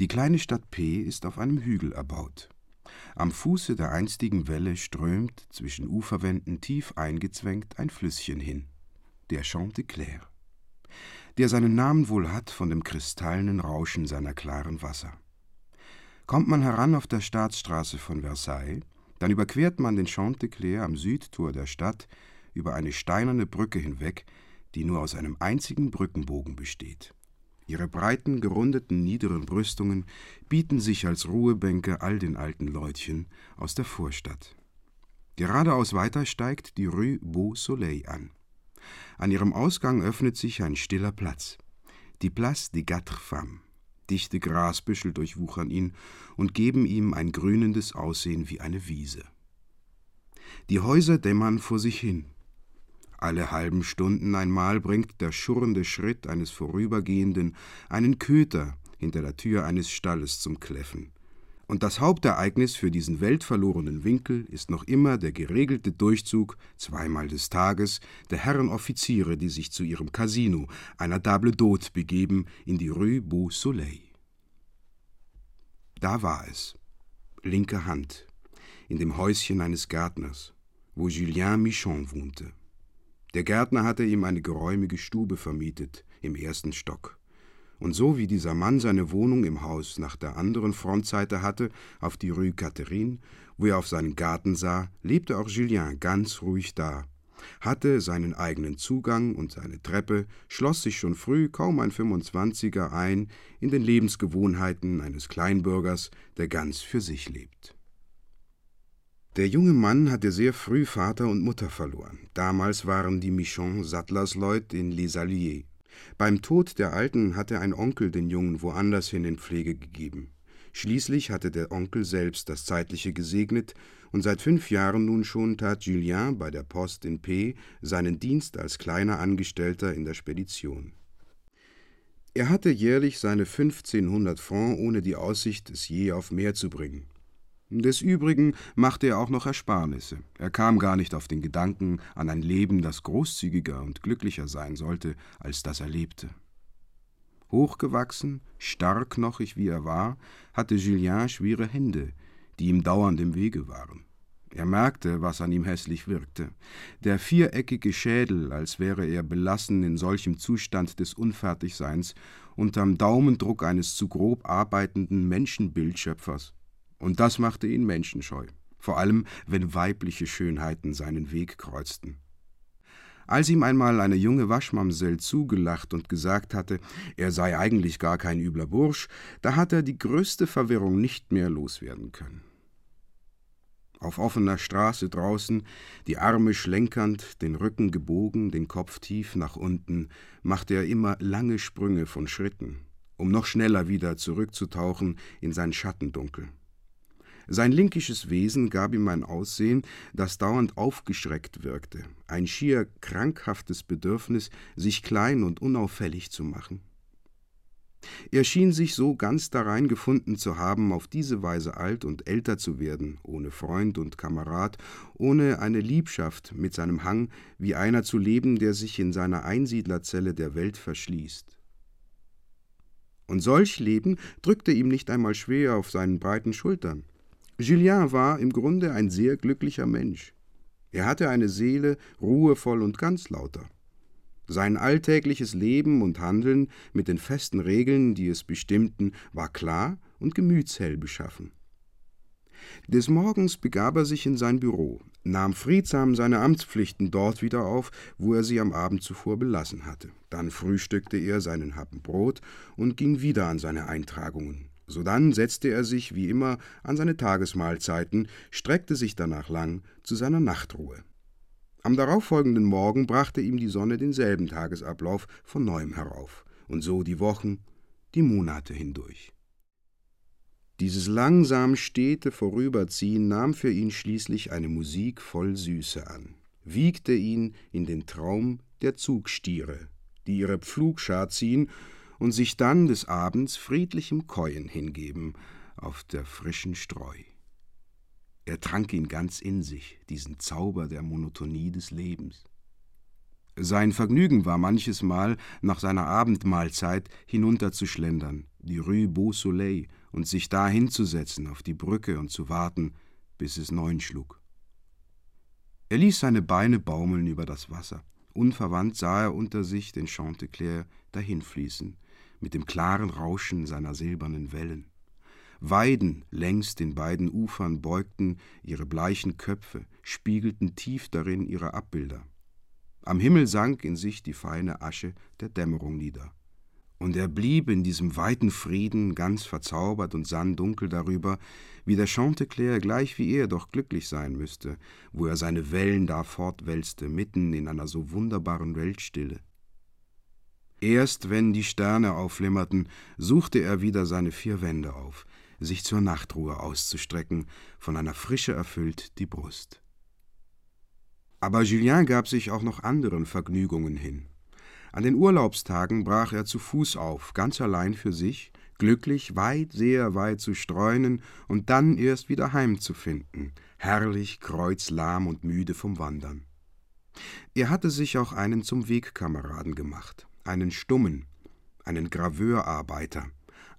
Die kleine Stadt P ist auf einem Hügel erbaut. Am Fuße der einstigen Welle strömt, zwischen Uferwänden tief eingezwängt, ein Flüsschen hin, der Champ de Clair, der seinen Namen wohl hat von dem kristallenen Rauschen seiner klaren Wasser. Kommt man heran auf der Staatsstraße von Versailles, dann überquert man den Champ de Clair am Südtor der Stadt über eine steinerne Brücke hinweg, die nur aus einem einzigen Brückenbogen besteht. Ihre breiten, gerundeten, niederen Brüstungen bieten sich als Ruhebänke all den alten Leutchen aus der Vorstadt. Geradeaus weiter steigt die Rue Beau Soleil an. An ihrem Ausgang öffnet sich ein stiller Platz, die Place des Quatre Femmes. Dichte Grasbüschel durchwuchern ihn und geben ihm ein grünendes Aussehen wie eine Wiese. Die Häuser dämmern vor sich hin, alle halben Stunden einmal bringt der schurrende Schritt eines Vorübergehenden einen Köter hinter der Tür eines Stalles zum Kläffen. Und das Hauptereignis für diesen weltverlorenen Winkel ist noch immer der geregelte Durchzug, zweimal des Tages, der Herren Offiziere, die sich zu ihrem Casino, einer Table d'Hôte, begeben, in die Rue Beau Soleil. Da war es, linke Hand, in dem Häuschen eines Gärtners, wo Julien Michon wohnte. Der Gärtner hatte ihm eine geräumige Stube vermietet, im ersten Stock. Und so wie dieser Mann seine Wohnung im Haus nach der anderen Frontseite hatte, auf die Rue Catherine, wo er auf seinen Garten sah, lebte auch Julien ganz ruhig da, hatte seinen eigenen Zugang und seine Treppe, schloss sich schon früh, kaum ein 25er, ein in den Lebensgewohnheiten eines Kleinbürgers, der ganz für sich lebt. Der junge Mann hatte sehr früh Vater und Mutter verloren. Damals waren die Michon Sattlersleut in Les Alliés. Beim Tod der Alten hatte ein Onkel den Jungen woanders hin in Pflege gegeben. Schließlich hatte der Onkel selbst das Zeitliche gesegnet, und seit fünf Jahren nun schon tat Julien bei der Post in P seinen Dienst als kleiner Angestellter in der Spedition. Er hatte jährlich seine 1500 Francs ohne die Aussicht, es je auf mehr zu bringen. Des Übrigen machte er auch noch Ersparnisse. Er kam gar nicht auf den Gedanken an ein Leben, das großzügiger und glücklicher sein sollte, als das er lebte. Hochgewachsen, starkknochig wie er war, hatte Julien schwere Hände, die ihm dauernd im Wege waren. Er merkte, was an ihm hässlich wirkte. Der viereckige Schädel, als wäre er belassen in solchem Zustand des Unfertigseins, unterm Daumendruck eines zu grob arbeitenden Menschenbildschöpfers. Und das machte ihn menschenscheu, vor allem wenn weibliche Schönheiten seinen Weg kreuzten. Als ihm einmal eine junge Waschmamsell zugelacht und gesagt hatte, er sei eigentlich gar kein übler Bursch, da hat er die größte Verwirrung nicht mehr loswerden können. Auf offener Straße draußen, die Arme schlenkernd, den Rücken gebogen, den Kopf tief nach unten, machte er immer lange Sprünge von Schritten, um noch schneller wieder zurückzutauchen in sein Schattendunkel. Sein linkisches Wesen gab ihm ein Aussehen, das dauernd aufgeschreckt wirkte, ein schier krankhaftes Bedürfnis, sich klein und unauffällig zu machen. Er schien sich so ganz darein gefunden zu haben, auf diese Weise alt und älter zu werden, ohne Freund und Kamerad, ohne eine Liebschaft mit seinem Hang, wie einer zu leben, der sich in seiner Einsiedlerzelle der Welt verschließt. Und solch Leben drückte ihm nicht einmal schwer auf seinen breiten Schultern. Julien war im Grunde ein sehr glücklicher Mensch. Er hatte eine Seele ruhevoll und ganz lauter. Sein alltägliches Leben und Handeln mit den festen Regeln, die es bestimmten, war klar und gemütshell beschaffen. Des Morgens begab er sich in sein Büro, nahm friedsam seine Amtspflichten dort wieder auf, wo er sie am Abend zuvor belassen hatte. Dann frühstückte er seinen Happen Brot und ging wieder an seine Eintragungen. Sodann setzte er sich wie immer an seine Tagesmahlzeiten, streckte sich danach lang zu seiner Nachtruhe. Am darauffolgenden Morgen brachte ihm die Sonne denselben Tagesablauf von neuem herauf, und so die Wochen, die Monate hindurch. Dieses langsam stete Vorüberziehen nahm für ihn schließlich eine Musik voll Süße an, wiegte ihn in den Traum der Zugstiere, die ihre Pflugschar ziehen und sich dann des Abends friedlichem Käuen hingeben auf der frischen Streu. Er trank ihn ganz in sich, diesen Zauber der Monotonie des Lebens. Sein Vergnügen war manches Mal, nach seiner Abendmahlzeit hinunterzuschlendern, die Rue Beau Soleil, und sich da hinzusetzen auf die Brücke und zu warten, bis es neun schlug. Er ließ seine Beine baumeln über das Wasser. Unverwandt sah er unter sich den Chanteclair dahinfließen, mit dem klaren Rauschen seiner silbernen Wellen. Weiden längs den beiden Ufern beugten ihre bleichen Köpfe, spiegelten tief darin ihre Abbilder. Am Himmel sank in sich die feine Asche der Dämmerung nieder. Und er blieb in diesem weiten Frieden ganz verzaubert und sann dunkel darüber, wie der Chanteclair gleich wie er doch glücklich sein müsste, wo er seine Wellen da fortwälzte, mitten in einer so wunderbaren Weltstille. Erst wenn die Sterne aufflimmerten, suchte er wieder seine vier Wände auf, sich zur Nachtruhe auszustrecken, von einer Frische erfüllt die Brust. Aber Julien gab sich auch noch anderen Vergnügungen hin. An den Urlaubstagen brach er zu Fuß auf, ganz allein für sich, glücklich weit, sehr weit zu streunen und dann erst wieder heimzufinden, herrlich, kreuzlahm und müde vom Wandern. Er hatte sich auch einen zum Wegkameraden gemacht, einen Stummen, einen Graveurarbeiter.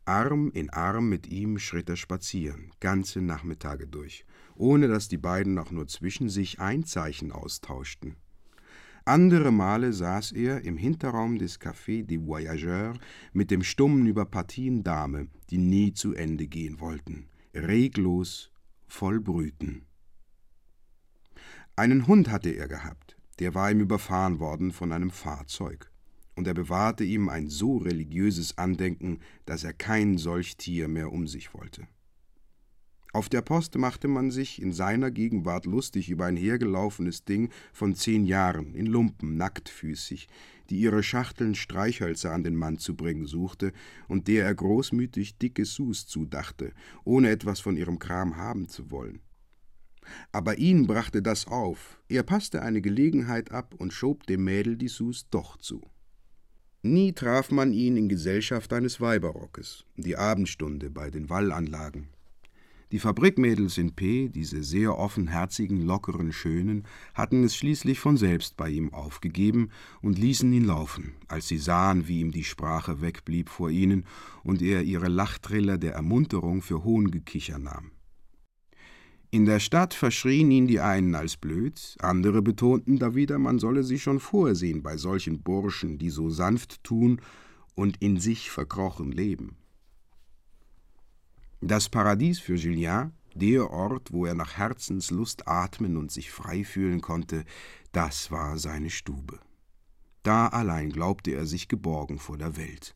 Arm in Arm mit ihm schritt er spazieren, ganze Nachmittage durch, ohne dass die beiden auch nur zwischen sich ein Zeichen austauschten. Andere Male saß er im Hinterraum des Café des Voyageurs mit dem Stummen über Partien Dame, die nie zu Ende gehen wollten, reglos, voll Brüten. Einen Hund hatte er gehabt, der war ihm überfahren worden von einem Fahrzeug, und er bewahrte ihm ein so religiöses Andenken, dass er kein solch Tier mehr um sich wollte. Auf der Post machte man sich in seiner Gegenwart lustig über ein hergelaufenes Ding von zehn Jahren, in Lumpen, nacktfüßig, die ihre Schachteln Streichhölzer an den Mann zu bringen suchte und der er großmütig dicke Sus zudachte, ohne etwas von ihrem Kram haben zu wollen. Aber ihn brachte das auf, er passte eine Gelegenheit ab und schob dem Mädel die Sus doch zu. Nie traf man ihn in Gesellschaft eines Weiberrockes, die Abendstunde bei den Wallanlagen, die Fabrikmädels in P., diese sehr offenherzigen, lockeren Schönen, hatten es schließlich von selbst bei ihm aufgegeben und ließen ihn laufen, als sie sahen, wie ihm die Sprache wegblieb vor ihnen und er ihre Lachtriller der Ermunterung für Hohngekicher nahm. In der Stadt verschrien ihn die einen als blöd, andere betonten dawider, man solle sich schon vorsehen bei solchen Burschen, die so sanft tun und in sich verkrochen leben. Das Paradies für Julien, der Ort, wo er nach Herzenslust atmen und sich frei fühlen konnte, das war seine Stube. Da allein glaubte er sich geborgen vor der Welt.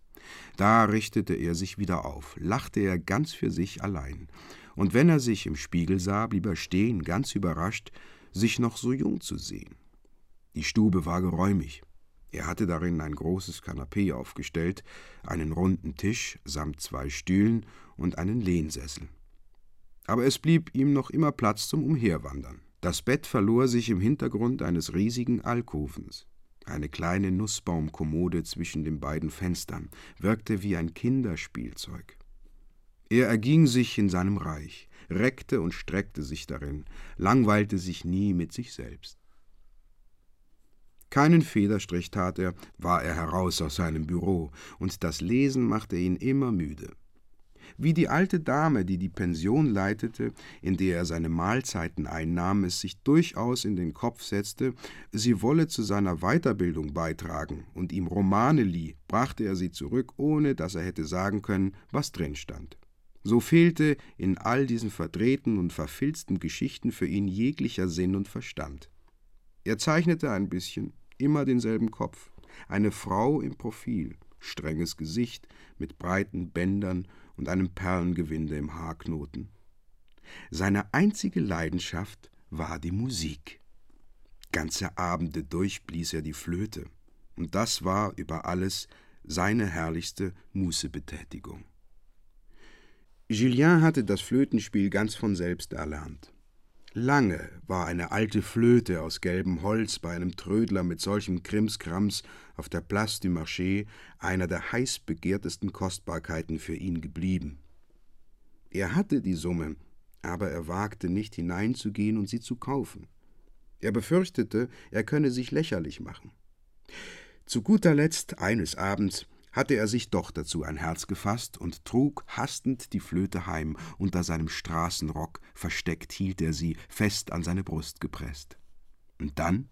Da richtete er sich wieder auf, lachte er ganz für sich allein, und wenn er sich im Spiegel sah, blieb er stehen, ganz überrascht, sich noch so jung zu sehen. Die Stube war geräumig, er hatte darin ein großes Kanapee aufgestellt, einen runden Tisch samt zwei Stühlen und einen Lehnsessel. Aber es blieb ihm noch immer Platz zum Umherwandern. Das Bett verlor sich im Hintergrund eines riesigen Alkovens. Eine kleine Nussbaumkommode zwischen den beiden Fenstern wirkte wie ein Kinderspielzeug. Er erging sich in seinem Reich, reckte und streckte sich darin, langweilte sich nie mit sich selbst. Keinen Federstrich tat er, war er heraus aus seinem Büro, und das Lesen machte ihn immer müde. Wie die alte Dame, die die Pension leitete, in der er seine Mahlzeiten einnahm, es sich durchaus in den Kopf setzte, sie wolle zu seiner Weiterbildung beitragen und ihm Romane lieh, brachte er sie zurück, ohne dass er hätte sagen können, was drin stand. So fehlte in all diesen verdrehten und verfilzten Geschichten für ihn jeglicher Sinn und Verstand. Er zeichnete ein bisschen, immer denselben Kopf, eine Frau im Profil, strenges Gesicht mit breiten Bändern und einem Perlengewinde im Haarknoten. Seine einzige Leidenschaft war die Musik. Ganze Abende durch blies er die Flöte, und das war über alles seine herrlichste Mußebetätigung. Julien hatte das Flötenspiel ganz von selbst erlernt. Lange war eine alte Flöte aus gelbem Holz bei einem Trödler mit solchem Krimskrams auf der Place du Marché einer der heiß begehrtesten Kostbarkeiten für ihn geblieben. Er hatte die Summe, aber er wagte nicht hineinzugehen und sie zu kaufen. Er befürchtete, er könne sich lächerlich machen. Zu guter Letzt, eines Abends, hatte er sich doch dazu ein Herz gefasst und trug hastend die Flöte heim, unter seinem Straßenrock versteckt hielt er sie, fest an seine Brust gepresst. Und dann,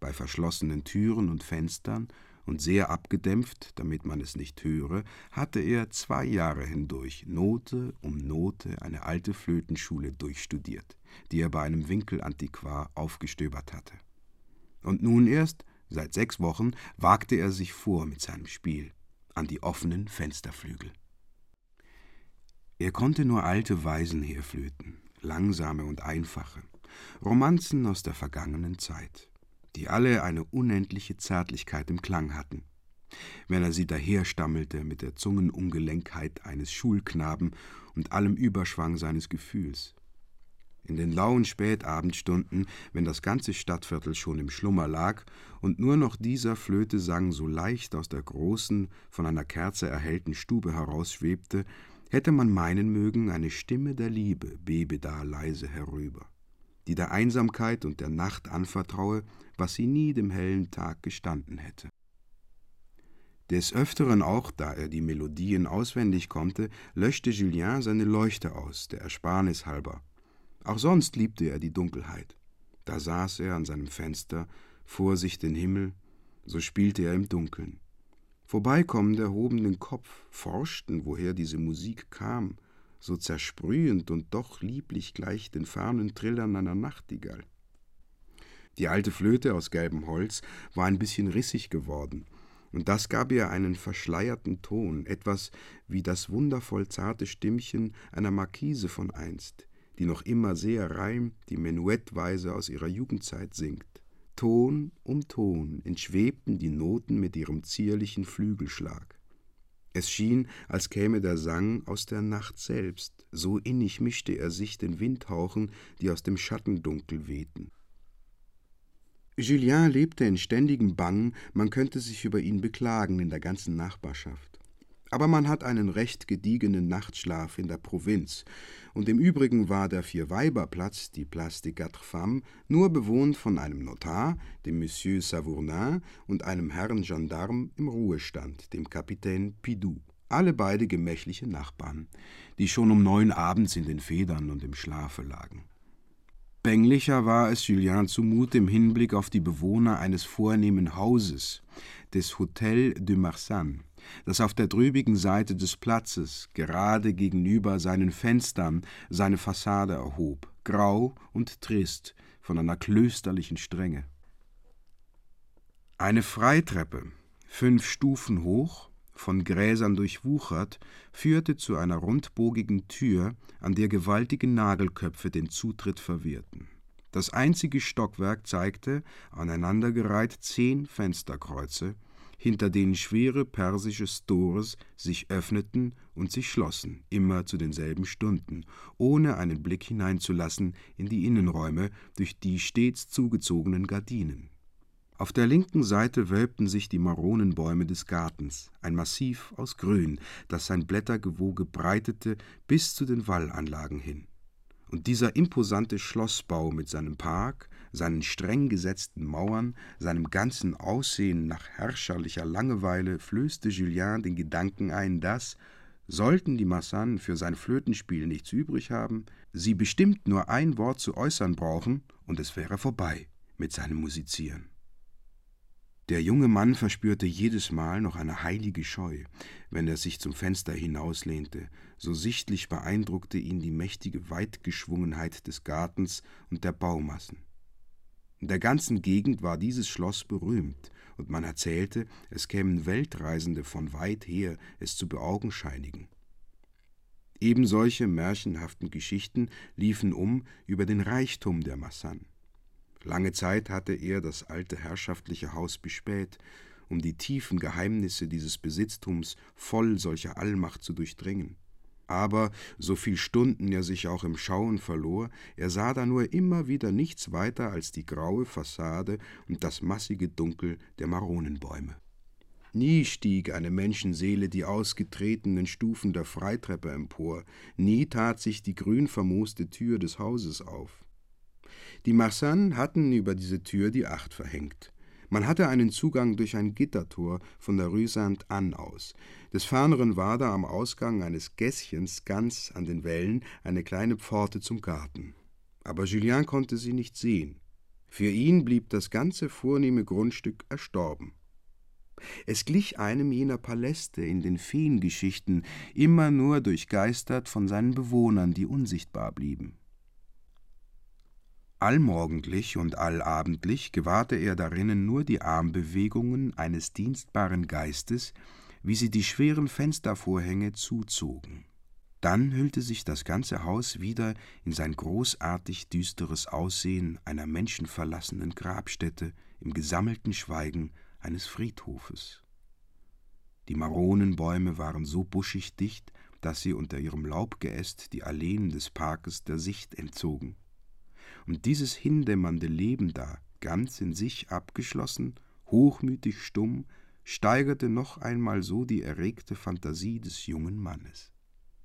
bei verschlossenen Türen und Fenstern und sehr abgedämpft, damit man es nicht höre, hatte er zwei Jahre hindurch Note um Note eine alte Flötenschule durchstudiert, die er bei einem Winkelantiquar aufgestöbert hatte. Und nun erst, seit sechs Wochen, wagte er sich vor mit seinem Spiel an die offenen Fensterflügel. Er konnte nur alte Weisen herflöten, langsame und einfache, Romanzen aus der vergangenen Zeit die alle eine unendliche Zärtlichkeit im Klang hatten. Wenn er sie daherstammelte mit der Zungenungelenkheit eines Schulknaben und allem Überschwang seines Gefühls. In den lauen Spätabendstunden, wenn das ganze Stadtviertel schon im Schlummer lag und nur noch dieser Flöte sang so leicht aus der großen, von einer Kerze erhellten Stube herausschwebte, hätte man meinen mögen, eine Stimme der Liebe bebe da leise herüber die der Einsamkeit und der Nacht anvertraue, was sie nie dem hellen Tag gestanden hätte. Des Öfteren auch, da er die Melodien auswendig konnte, löschte Julien seine Leuchte aus, der Ersparnis halber. Auch sonst liebte er die Dunkelheit. Da saß er an seinem Fenster, vor sich den Himmel, so spielte er im Dunkeln. Vorbeikommende erhoben den Kopf, forschten, woher diese Musik kam, so zersprühend und doch lieblich gleich den fernen Trillern einer Nachtigall. Die alte Flöte aus gelbem Holz war ein bisschen rissig geworden, und das gab ihr einen verschleierten Ton, etwas wie das wundervoll zarte Stimmchen einer Markise von einst, die noch immer sehr reim die Menuettweise aus ihrer Jugendzeit singt. Ton um Ton entschwebten die Noten mit ihrem zierlichen Flügelschlag. Es schien, als käme der Sang aus der Nacht selbst, so innig mischte er sich den Windhauchen, die aus dem Schattendunkel wehten. Julien lebte in ständigem Bangen, man könnte sich über ihn beklagen in der ganzen Nachbarschaft. Aber man hat einen recht gediegenen Nachtschlaf in der Provinz, und im Übrigen war der Vierweiberplatz, die Place des Quatre Femmes, nur bewohnt von einem Notar, dem Monsieur Savournin, und einem Herrn Gendarme im Ruhestand, dem Kapitän Pidou, alle beide gemächliche Nachbarn, die schon um neun abends in den Federn und im Schlafe lagen. Bänglicher war es Julien zumute im Hinblick auf die Bewohner eines vornehmen Hauses, des Hotel de Marsanne, das auf der drübigen Seite des Platzes, gerade gegenüber seinen Fenstern, seine Fassade erhob, grau und trist, von einer klösterlichen Strenge. Eine Freitreppe, fünf Stufen hoch, von Gräsern durchwuchert, führte zu einer rundbogigen Tür, an der gewaltige Nagelköpfe den Zutritt verwehrten. Das einzige Stockwerk zeigte, aneinandergereiht, zehn Fensterkreuze, hinter denen schwere persische Stores sich öffneten und sich schlossen, immer zu denselben Stunden, ohne einen Blick hineinzulassen in die Innenräume durch die stets zugezogenen Gardinen. Auf der linken Seite wölbten sich die Maronenbäume des Gartens, ein Massiv aus Grün, das sein Blättergewoge breitete bis zu den Wallanlagen hin. Und dieser imposante Schlossbau mit seinem Park, seinen streng gesetzten Mauern, seinem ganzen Aussehen nach herrscherlicher Langeweile flößte Julien den Gedanken ein, dass, sollten die Massanen für sein Flötenspiel nichts übrig haben, sie bestimmt nur ein Wort zu äußern brauchen, und es wäre vorbei mit seinem Musizieren. Der junge Mann verspürte jedes Mal noch eine heilige Scheu, wenn er sich zum Fenster hinauslehnte, so sichtlich beeindruckte ihn die mächtige Weitgeschwungenheit des Gartens und der Baumassen. In der ganzen Gegend war dieses Schloss berühmt, und man erzählte, es kämen Weltreisende von weit her, es zu beaugenscheinigen. Ebensolche märchenhaften Geschichten liefen um über den Reichtum der Massan. Lange Zeit hatte er das alte herrschaftliche Haus bespäht, um die tiefen Geheimnisse dieses Besitztums voll solcher Allmacht zu durchdringen aber so viel Stunden er sich auch im Schauen verlor, er sah da nur immer wieder nichts weiter als die graue Fassade und das massige Dunkel der Maronenbäume. Nie stieg eine Menschenseele die ausgetretenen Stufen der Freitreppe empor, nie tat sich die grün vermooste Tür des Hauses auf. Die Marsan hatten über diese Tür die Acht verhängt. Man hatte einen Zugang durch ein Gittertor von der Rue Sainte-Anne aus. Des Ferneren war da am Ausgang eines Gässchens ganz an den Wällen eine kleine Pforte zum Garten. Aber Julien konnte sie nicht sehen. Für ihn blieb das ganze vornehme Grundstück erstorben. Es glich einem jener Paläste in den Feengeschichten, immer nur durchgeistert von seinen Bewohnern, die unsichtbar blieben. Allmorgendlich und allabendlich gewahrte er darinnen nur die Armbewegungen eines dienstbaren Geistes, wie sie die schweren Fenstervorhänge zuzogen. Dann hüllte sich das ganze Haus wieder in sein großartig düsteres Aussehen einer menschenverlassenen Grabstätte im gesammelten Schweigen eines Friedhofes. Die Maronenbäume waren so buschig dicht, dass sie unter ihrem Laubgeäst die Alleen des Parkes der Sicht entzogen. Und dieses hindämmernde Leben da, ganz in sich abgeschlossen, hochmütig stumm, steigerte noch einmal so die erregte Fantasie des jungen Mannes.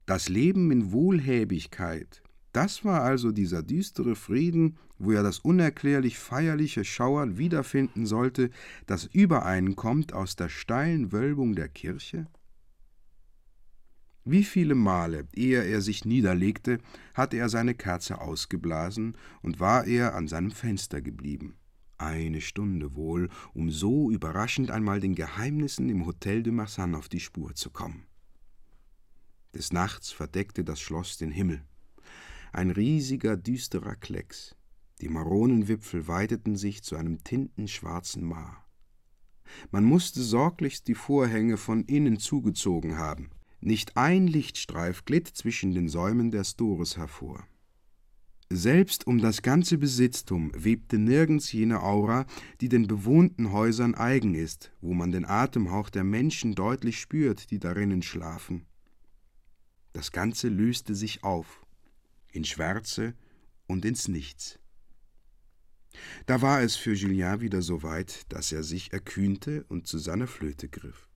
Das Leben in Wohlhäbigkeit, das war also dieser düstere Frieden, wo er das unerklärlich feierliche Schauern wiederfinden sollte, das über einen kommt aus der steilen Wölbung der Kirche? Wie viele Male, ehe er sich niederlegte, hatte er seine Kerze ausgeblasen und war er an seinem Fenster geblieben. Eine Stunde wohl, um so überraschend einmal den Geheimnissen im Hotel de Marsan auf die Spur zu kommen. Des Nachts verdeckte das Schloss den Himmel. Ein riesiger, düsterer Klecks. Die Maronenwipfel weiteten sich zu einem tintenschwarzen Maar. Man musste sorglichst die Vorhänge von innen zugezogen haben. Nicht ein Lichtstreif glitt zwischen den Säumen der Stores hervor. Selbst um das ganze Besitztum webte nirgends jene Aura, die den bewohnten Häusern eigen ist, wo man den Atemhauch der Menschen deutlich spürt, die darinnen schlafen. Das Ganze löste sich auf, in Schwärze und ins Nichts. Da war es für Julien wieder so weit, dass er sich erkühnte und zu seiner Flöte griff.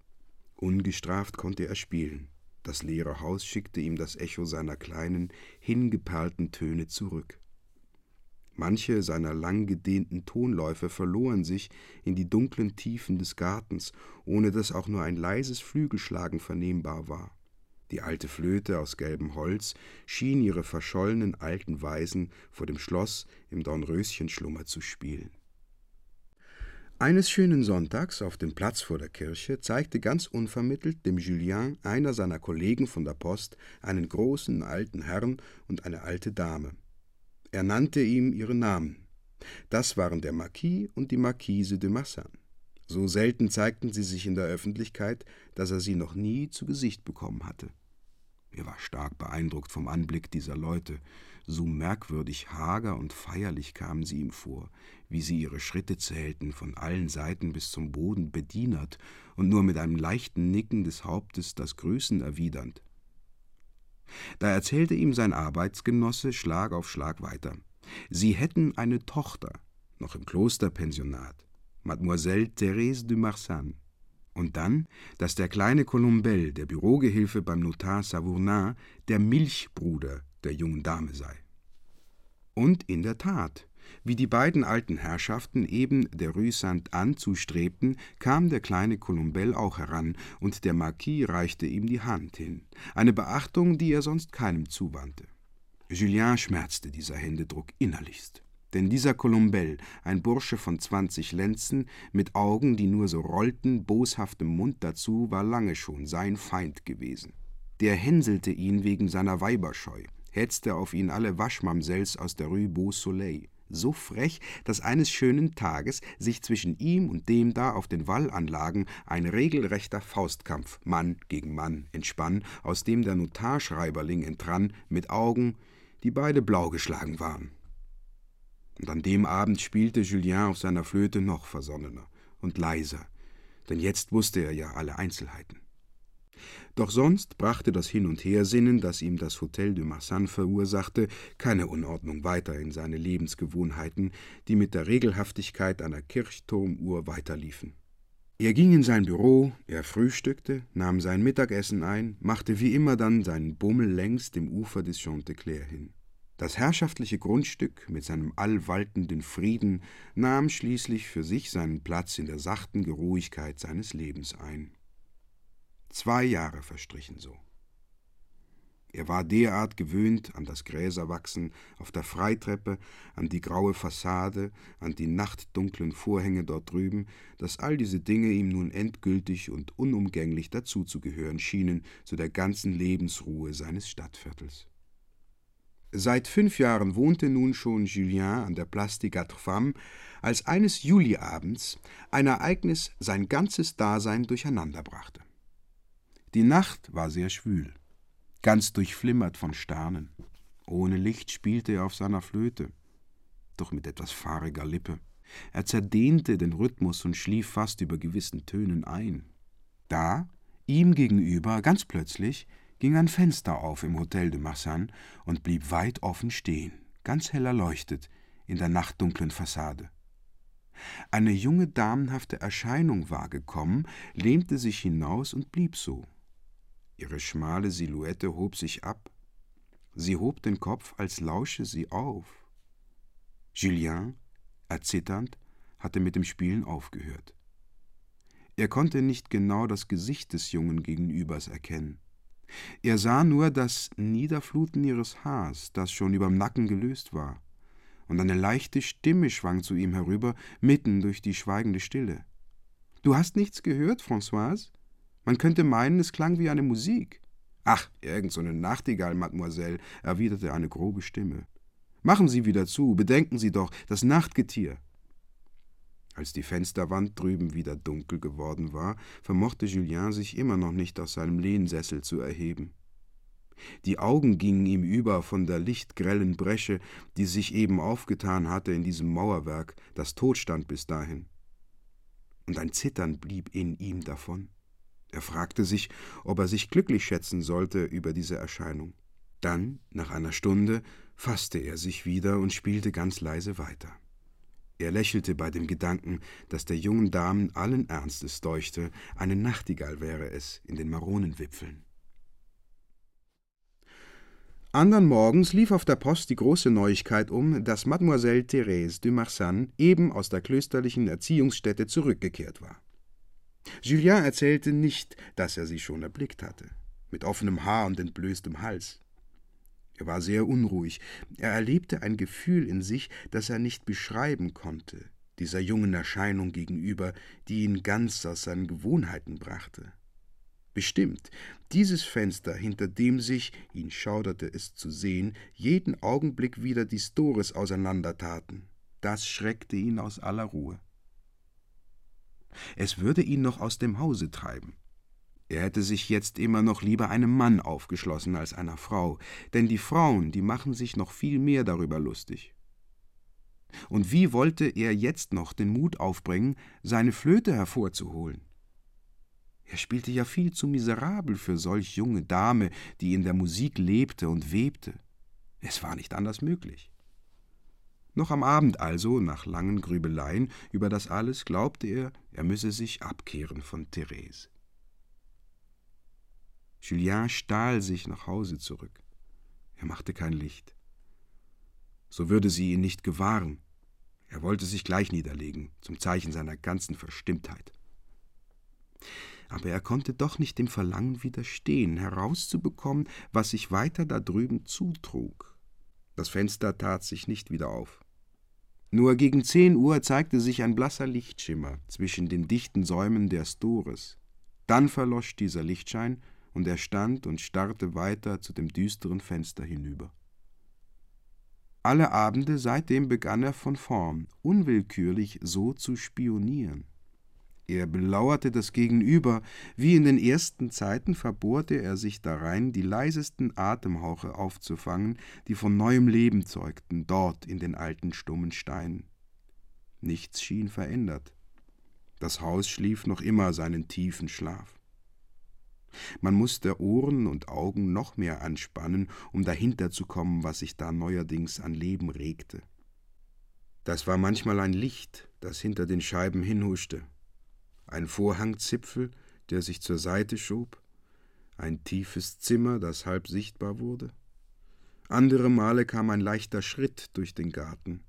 Ungestraft konnte er spielen. Das leere Haus schickte ihm das Echo seiner kleinen, hingeperlten Töne zurück. Manche seiner lang gedehnten Tonläufe verloren sich in die dunklen Tiefen des Gartens, ohne dass auch nur ein leises Flügelschlagen vernehmbar war. Die alte Flöte aus gelbem Holz schien ihre verschollenen alten Weisen vor dem Schloss im Dornröschenschlummer zu spielen. Eines schönen Sonntags auf dem Platz vor der Kirche zeigte ganz unvermittelt dem Julien einer seiner Kollegen von der Post einen großen alten Herrn und eine alte Dame. Er nannte ihm ihre Namen. Das waren der Marquis und die Marquise de Massin. So selten zeigten sie sich in der Öffentlichkeit, dass er sie noch nie zu Gesicht bekommen hatte. Er war stark beeindruckt vom Anblick dieser Leute. So merkwürdig hager und feierlich kamen sie ihm vor, wie sie ihre Schritte zählten, von allen Seiten bis zum Boden bedienert und nur mit einem leichten Nicken des Hauptes das Grüßen erwidernd. Da erzählte ihm sein Arbeitsgenosse Schlag auf Schlag weiter. Sie hätten eine Tochter, noch im Klosterpensionat. Mademoiselle Thérèse de Marsan. Und dann, dass der kleine Colombel, der Bürogehilfe beim Notar Savournin, der Milchbruder der jungen Dame sei. Und in der Tat, wie die beiden alten Herrschaften eben der Rue Sainte-Anne zustrebten, kam der kleine Colombel auch heran, und der Marquis reichte ihm die Hand hin, eine Beachtung, die er sonst keinem zuwandte. Julien schmerzte dieser Händedruck innerlichst. Denn dieser Colombel, ein Bursche von zwanzig Lenzen, mit Augen, die nur so rollten, boshaftem Mund dazu, war lange schon sein Feind gewesen. Der hänselte ihn wegen seiner Weiberscheu, hetzte auf ihn alle Waschmamsells aus der Rue Beau Soleil, so frech, dass eines schönen Tages sich zwischen ihm und dem da auf den Wallanlagen ein regelrechter Faustkampf Mann gegen Mann entspann, aus dem der Notarschreiberling entrann, mit Augen, die beide blau geschlagen waren. Und an dem Abend spielte Julien auf seiner Flöte noch versonnener und leiser, denn jetzt wusste er ja alle Einzelheiten. Doch sonst brachte das Hin- und Hersinnen, das ihm das Hotel de Marsan verursachte, keine Unordnung weiter in seine Lebensgewohnheiten, die mit der Regelhaftigkeit einer Kirchturmuhr weiterliefen. Er ging in sein Büro, er frühstückte, nahm sein Mittagessen ein, machte wie immer dann seinen Bummel längs dem Ufer des Chanteclair hin. Das herrschaftliche Grundstück mit seinem allwaltenden Frieden nahm schließlich für sich seinen Platz in der sachten Geruhigkeit seines Lebens ein. Zwei Jahre verstrichen so. Er war derart gewöhnt an das Gräserwachsen auf der Freitreppe, an die graue Fassade, an die nachtdunklen Vorhänge dort drüben, dass all diese Dinge ihm nun endgültig und unumgänglich dazuzugehören schienen zu der ganzen Lebensruhe seines Stadtviertels. Seit fünf Jahren wohnte nun schon Julien an der Place des Quatre Femmes, als eines Juliabends ein Ereignis sein ganzes Dasein durcheinanderbrachte. Die Nacht war sehr schwül, ganz durchflimmert von Sternen. Ohne Licht spielte er auf seiner Flöte, doch mit etwas fahriger Lippe. Er zerdehnte den Rhythmus und schlief fast über gewissen Tönen ein. Da, ihm gegenüber, ganz plötzlich, ging ein Fenster auf im Hotel de Marsan und blieb weit offen stehen, ganz hell erleuchtet in der nachtdunklen Fassade. Eine junge damenhafte Erscheinung war gekommen, lehnte sich hinaus und blieb so. Ihre schmale Silhouette hob sich ab. Sie hob den Kopf, als lausche sie auf. Julien, erzitternd, hatte mit dem Spielen aufgehört. Er konnte nicht genau das Gesicht des Jungen gegenübers erkennen. Er sah nur das Niederfluten ihres Haars, das schon überm Nacken gelöst war, und eine leichte Stimme schwang zu ihm herüber, mitten durch die schweigende Stille. Du hast nichts gehört, Françoise? Man könnte meinen, es klang wie eine Musik. Ach, irgend so eine Nachtigall, Mademoiselle, erwiderte eine grobe Stimme. Machen Sie wieder zu, bedenken Sie doch, das Nachtgetier. Als die Fensterwand drüben wieder dunkel geworden war, vermochte Julien sich immer noch nicht aus seinem Lehnsessel zu erheben. Die Augen gingen ihm über von der lichtgrellen Bresche, die sich eben aufgetan hatte in diesem Mauerwerk, das tot stand bis dahin. Und ein Zittern blieb in ihm davon. Er fragte sich, ob er sich glücklich schätzen sollte über diese Erscheinung. Dann, nach einer Stunde, fasste er sich wieder und spielte ganz leise weiter. Er lächelte bei dem Gedanken, dass der jungen Damen allen Ernstes deuchte, eine Nachtigall wäre es in den Maronenwipfeln. Andern Morgens lief auf der Post die große Neuigkeit um, dass Mademoiselle Thérèse de Marsan eben aus der klösterlichen Erziehungsstätte zurückgekehrt war. Julien erzählte nicht, dass er sie schon erblickt hatte, mit offenem Haar und entblößtem Hals. Er war sehr unruhig. Er erlebte ein Gefühl in sich, das er nicht beschreiben konnte, dieser jungen Erscheinung gegenüber, die ihn ganz aus seinen Gewohnheiten brachte. Bestimmt, dieses Fenster, hinter dem sich, ihn schauderte es zu sehen, jeden Augenblick wieder die Stores auseinandertaten, das schreckte ihn aus aller Ruhe. Es würde ihn noch aus dem Hause treiben. Er hätte sich jetzt immer noch lieber einem Mann aufgeschlossen als einer Frau, denn die Frauen, die machen sich noch viel mehr darüber lustig. Und wie wollte er jetzt noch den Mut aufbringen, seine Flöte hervorzuholen? Er spielte ja viel zu miserabel für solch junge Dame, die in der Musik lebte und webte. Es war nicht anders möglich. Noch am Abend also, nach langen Grübeleien über das alles, glaubte er, er müsse sich abkehren von Therese. Julien stahl sich nach Hause zurück. Er machte kein Licht. So würde sie ihn nicht gewahren. Er wollte sich gleich niederlegen, zum Zeichen seiner ganzen Verstimmtheit. Aber er konnte doch nicht dem Verlangen widerstehen, herauszubekommen, was sich weiter da drüben zutrug. Das Fenster tat sich nicht wieder auf. Nur gegen zehn Uhr zeigte sich ein blasser Lichtschimmer zwischen den dichten Säumen der Stores. Dann verlosch dieser Lichtschein und er stand und starrte weiter zu dem düsteren Fenster hinüber. Alle Abende seitdem begann er von vorn, unwillkürlich so zu spionieren. Er belauerte das Gegenüber, wie in den ersten Zeiten verbohrte er sich darein, die leisesten Atemhauche aufzufangen, die von neuem Leben zeugten, dort in den alten stummen Steinen. Nichts schien verändert. Das Haus schlief noch immer seinen tiefen Schlaf. Man musste Ohren und Augen noch mehr anspannen, um dahinter zu kommen, was sich da neuerdings an Leben regte. Das war manchmal ein Licht, das hinter den Scheiben hinhuschte, ein Vorhangzipfel, der sich zur Seite schob, ein tiefes Zimmer, das halb sichtbar wurde, Andere Male kam ein leichter Schritt durch den Garten,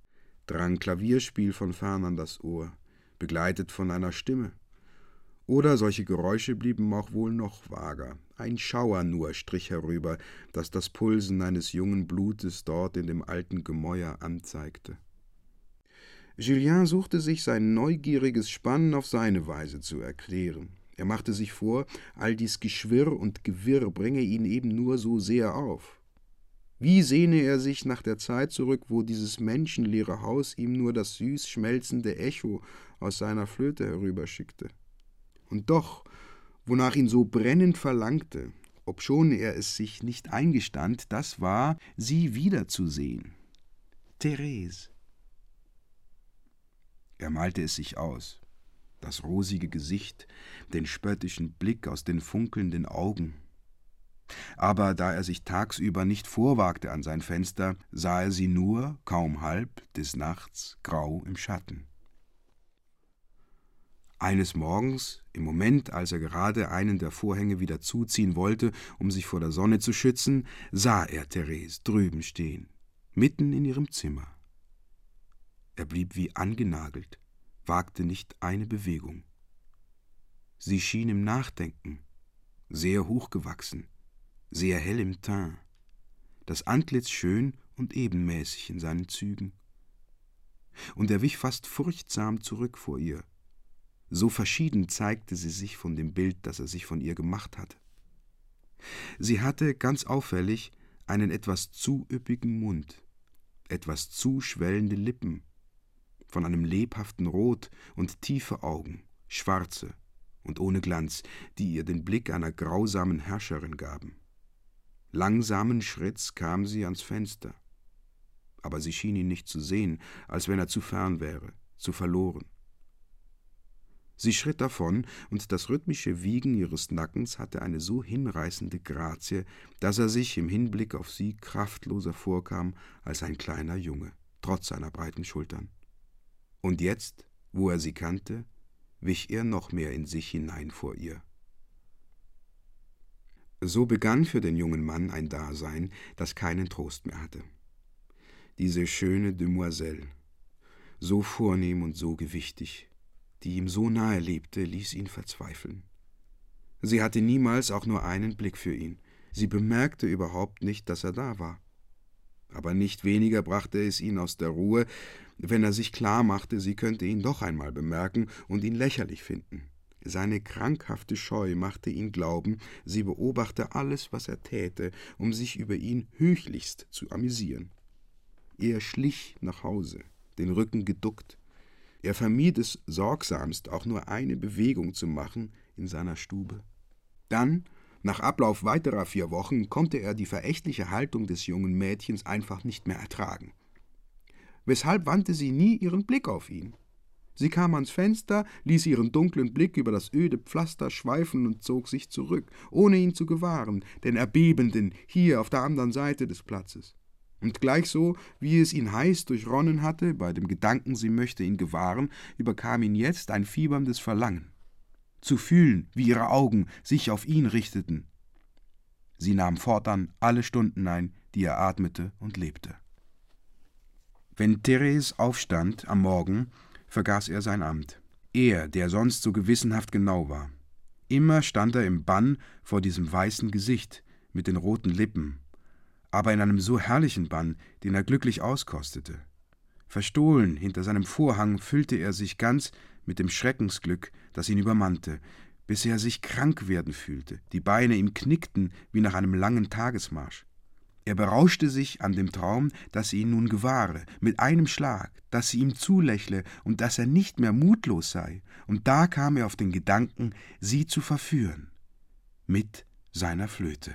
drang Klavierspiel von fern an das Ohr, begleitet von einer Stimme. Oder solche Geräusche blieben auch wohl noch vager. Ein Schauer nur strich herüber, das das Pulsen eines jungen Blutes dort in dem alten Gemäuer anzeigte. Julien suchte sich sein neugieriges Spannen auf seine Weise zu erklären. Er machte sich vor, all dies Geschwirr und Gewirr bringe ihn eben nur so sehr auf. Wie sehne er sich nach der Zeit zurück, wo dieses menschenleere Haus ihm nur das süß schmelzende Echo aus seiner Flöte herüberschickte. Und doch, wonach ihn so brennend verlangte, obschon er es sich nicht eingestand, das war, sie wiederzusehen. Therese. Er malte es sich aus, das rosige Gesicht, den spöttischen Blick aus den funkelnden Augen. Aber da er sich tagsüber nicht vorwagte an sein Fenster, sah er sie nur, kaum halb, des Nachts grau im Schatten. Eines Morgens, im Moment, als er gerade einen der Vorhänge wieder zuziehen wollte, um sich vor der Sonne zu schützen, sah er Therese drüben stehen, mitten in ihrem Zimmer. Er blieb wie angenagelt, wagte nicht eine Bewegung. Sie schien im Nachdenken, sehr hochgewachsen, sehr hell im Teint, das Antlitz schön und ebenmäßig in seinen Zügen. Und er wich fast furchtsam zurück vor ihr, so verschieden zeigte sie sich von dem Bild, das er sich von ihr gemacht hatte. Sie hatte ganz auffällig einen etwas zu üppigen Mund, etwas zu schwellende Lippen, von einem lebhaften Rot und tiefe Augen, schwarze und ohne Glanz, die ihr den Blick einer grausamen Herrscherin gaben. Langsamen Schritts kam sie ans Fenster, aber sie schien ihn nicht zu sehen, als wenn er zu fern wäre, zu verloren. Sie schritt davon, und das rhythmische Wiegen ihres Nackens hatte eine so hinreißende Grazie, dass er sich im Hinblick auf sie kraftloser vorkam als ein kleiner Junge, trotz seiner breiten Schultern. Und jetzt, wo er sie kannte, wich er noch mehr in sich hinein vor ihr. So begann für den jungen Mann ein Dasein, das keinen Trost mehr hatte. Diese schöne Demoiselle, so vornehm und so gewichtig, die ihm so nahe lebte, ließ ihn verzweifeln. Sie hatte niemals auch nur einen Blick für ihn. Sie bemerkte überhaupt nicht, dass er da war. Aber nicht weniger brachte es ihn aus der Ruhe, wenn er sich klar machte, sie könnte ihn doch einmal bemerken und ihn lächerlich finden. Seine krankhafte Scheu machte ihn glauben, sie beobachte alles, was er täte, um sich über ihn höchlichst zu amüsieren. Er schlich nach Hause, den Rücken geduckt, er vermied es sorgsamst, auch nur eine Bewegung zu machen in seiner Stube. Dann, nach Ablauf weiterer vier Wochen, konnte er die verächtliche Haltung des jungen Mädchens einfach nicht mehr ertragen. Weshalb wandte sie nie ihren Blick auf ihn? Sie kam ans Fenster, ließ ihren dunklen Blick über das öde Pflaster schweifen und zog sich zurück, ohne ihn zu gewahren, den Erbebenden hier auf der anderen Seite des Platzes. Und gleich so, wie es ihn heiß durchronnen hatte, bei dem Gedanken, sie möchte ihn gewahren, überkam ihn jetzt ein fieberndes Verlangen. Zu fühlen, wie ihre Augen sich auf ihn richteten. Sie nahm fortan alle Stunden ein, die er atmete und lebte. Wenn Therese aufstand am Morgen, vergaß er sein Amt. Er, der sonst so gewissenhaft genau war. Immer stand er im Bann vor diesem weißen Gesicht mit den roten Lippen aber in einem so herrlichen Bann, den er glücklich auskostete. Verstohlen hinter seinem Vorhang füllte er sich ganz mit dem Schreckensglück, das ihn übermannte, bis er sich krank werden fühlte, die Beine ihm knickten wie nach einem langen Tagesmarsch. Er berauschte sich an dem Traum, dass sie ihn nun gewahre, mit einem Schlag, dass sie ihm zulächle und dass er nicht mehr mutlos sei, und da kam er auf den Gedanken, sie zu verführen, mit seiner Flöte.